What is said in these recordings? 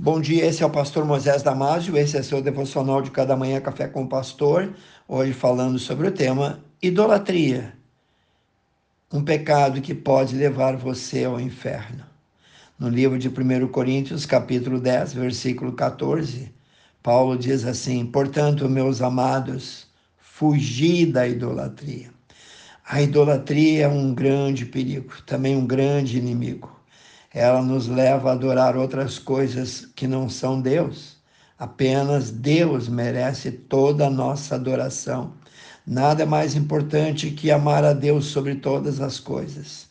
Bom dia, esse é o pastor Moisés Damásio, esse é seu devocional de cada manhã Café com o Pastor, hoje falando sobre o tema idolatria, um pecado que pode levar você ao inferno. No livro de 1 Coríntios, capítulo 10, versículo 14, Paulo diz assim: Portanto, meus amados, fugi da idolatria. A idolatria é um grande perigo, também um grande inimigo ela nos leva a adorar outras coisas que não são Deus. Apenas Deus merece toda a nossa adoração. Nada é mais importante que amar a Deus sobre todas as coisas.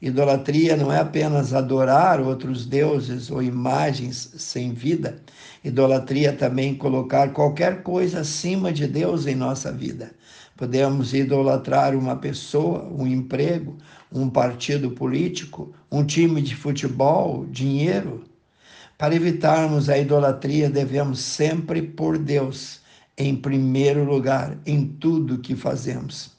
Idolatria não é apenas adorar outros deuses ou imagens sem vida. Idolatria é também colocar qualquer coisa acima de Deus em nossa vida. Podemos idolatrar uma pessoa, um emprego, um partido político, um time de futebol, dinheiro. Para evitarmos a idolatria, devemos sempre pôr Deus em primeiro lugar em tudo que fazemos.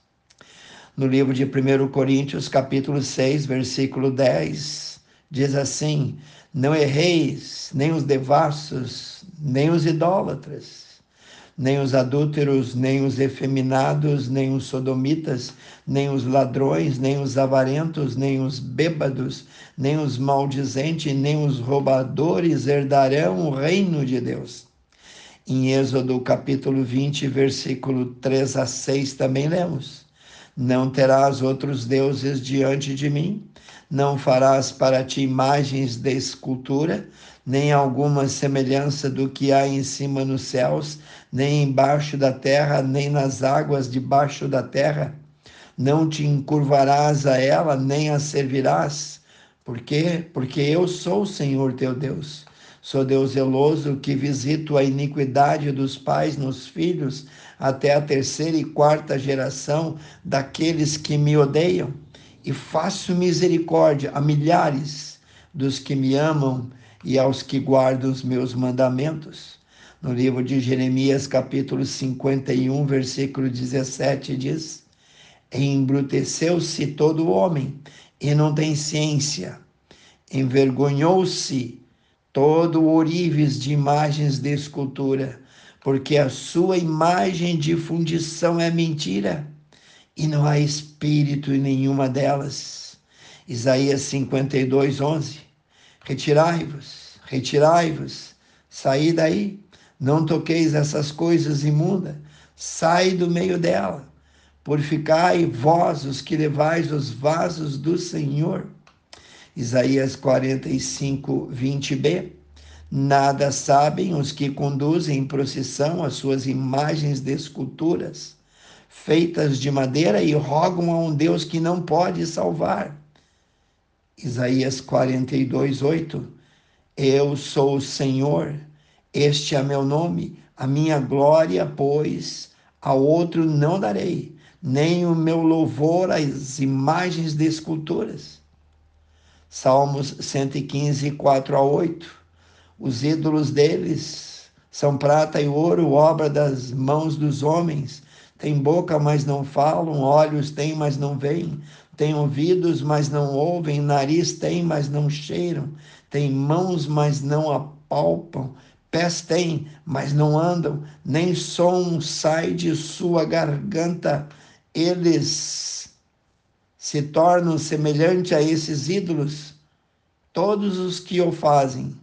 No livro de 1 Coríntios, capítulo 6, versículo 10, diz assim: Não erreis, nem os devassos, nem os idólatras nem os adúlteros, nem os efeminados, nem os sodomitas, nem os ladrões, nem os avarentos, nem os bêbados, nem os maldizentes, nem os roubadores herdarão o reino de Deus. Em Êxodo capítulo 20, versículo 3 a 6 também lemos: Não terás outros deuses diante de mim, não farás para ti imagens de escultura, nem alguma semelhança do que há em cima nos céus, nem embaixo da terra, nem nas águas debaixo da terra. Não te encurvarás a ela, nem a servirás. Por quê? Porque eu sou o Senhor teu Deus. Sou Deus zeloso que visito a iniquidade dos pais nos filhos até a terceira e quarta geração daqueles que me odeiam, e faço misericórdia a milhares dos que me amam e aos que guardam os meus mandamentos. No livro de Jeremias, capítulo 51, versículo 17, diz: Embruteceu-se todo homem e não tem ciência, envergonhou-se todo orives de imagens de escultura, porque a sua imagem de fundição é mentira e não há espírito em nenhuma delas. Isaías 52, 11. Retirai-vos, retirai-vos, saí daí, não toqueis essas coisas imundas, sai do meio dela. Purificai vós os que levais os vasos do Senhor. Isaías 45, 20b. Nada sabem os que conduzem em procissão as suas imagens de esculturas, feitas de madeira, e rogam a um Deus que não pode salvar. Isaías 42, 8. Eu sou o Senhor, este é meu nome, a minha glória, pois a outro não darei, nem o meu louvor às imagens de esculturas. Salmos 115, 4 a 8. Os ídolos deles são prata e ouro, obra das mãos dos homens. Tem boca, mas não falam, olhos têm, mas não veem tem ouvidos, mas não ouvem, nariz tem, mas não cheiram, tem mãos, mas não apalpam, pés têm, mas não andam, nem som sai de sua garganta. Eles se tornam semelhantes a esses ídolos, todos os que o fazem,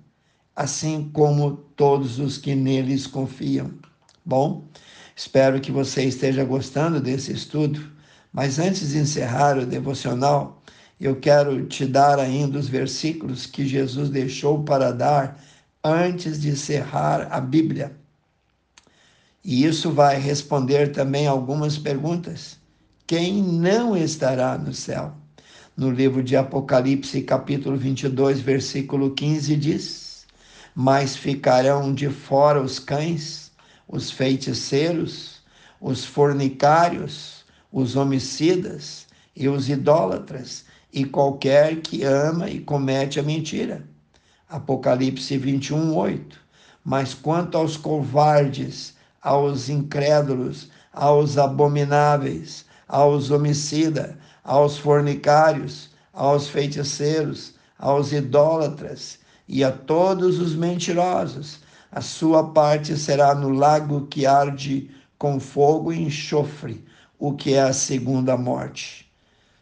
assim como todos os que neles confiam. Bom, espero que você esteja gostando desse estudo. Mas antes de encerrar o devocional, eu quero te dar ainda os versículos que Jesus deixou para dar antes de encerrar a Bíblia. E isso vai responder também algumas perguntas. Quem não estará no céu? No livro de Apocalipse, capítulo 22, versículo 15, diz: Mas ficarão de fora os cães, os feiticeiros, os fornicários, os homicidas e os idólatras e qualquer que ama e comete a mentira. Apocalipse 21, 8. Mas quanto aos covardes, aos incrédulos, aos abomináveis, aos homicidas, aos fornicários, aos feiticeiros, aos idólatras e a todos os mentirosos. A sua parte será no lago que arde com fogo e enxofre, o que é a segunda morte.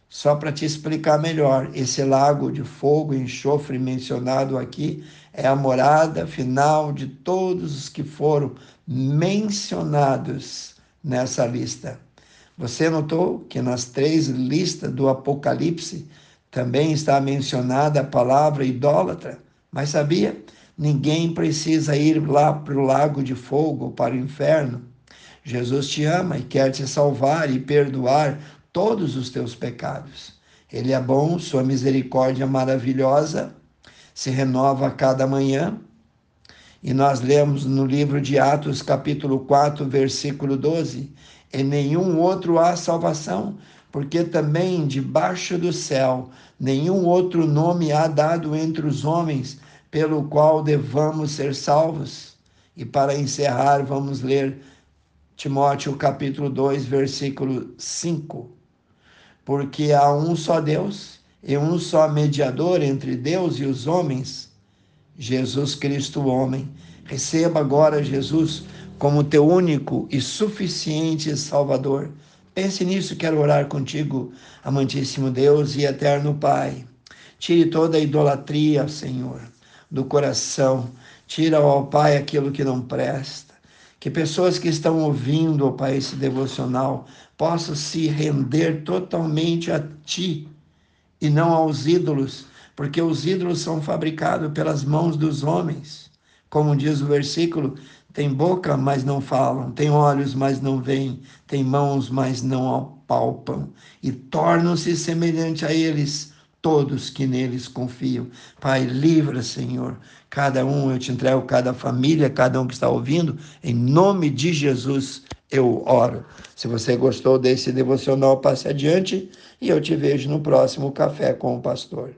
Só para te explicar melhor, esse lago de fogo e enxofre mencionado aqui é a morada final de todos os que foram mencionados nessa lista. Você notou que nas três listas do Apocalipse também está mencionada a palavra idólatra? Mas sabia? Ninguém precisa ir lá para o lago de fogo, para o inferno. Jesus te ama e quer te salvar e perdoar todos os teus pecados. Ele é bom, sua misericórdia maravilhosa se renova a cada manhã. E nós lemos no livro de Atos, capítulo 4, versículo 12: Em nenhum outro há salvação, porque também debaixo do céu nenhum outro nome há dado entre os homens pelo qual devamos ser salvos. E para encerrar, vamos ler Timóteo capítulo 2, versículo 5. Porque há um só Deus e um só mediador entre Deus e os homens, Jesus Cristo, o homem. Receba agora Jesus como teu único e suficiente Salvador. Pense nisso, quero orar contigo, amantíssimo Deus e eterno Pai. Tire toda a idolatria, Senhor do coração. Tira, ó Pai, aquilo que não presta. Que pessoas que estão ouvindo, ó Pai, esse devocional possam se render totalmente a Ti e não aos ídolos, porque os ídolos são fabricados pelas mãos dos homens. Como diz o versículo, tem boca, mas não falam, tem olhos, mas não veem, tem mãos, mas não apalpam, e tornam-se semelhantes a eles todos que neles confiam. Pai, livra, Senhor, cada um, eu te entrego cada família, cada um que está ouvindo, em nome de Jesus eu oro. Se você gostou desse devocional, passe adiante e eu te vejo no próximo Café com o Pastor.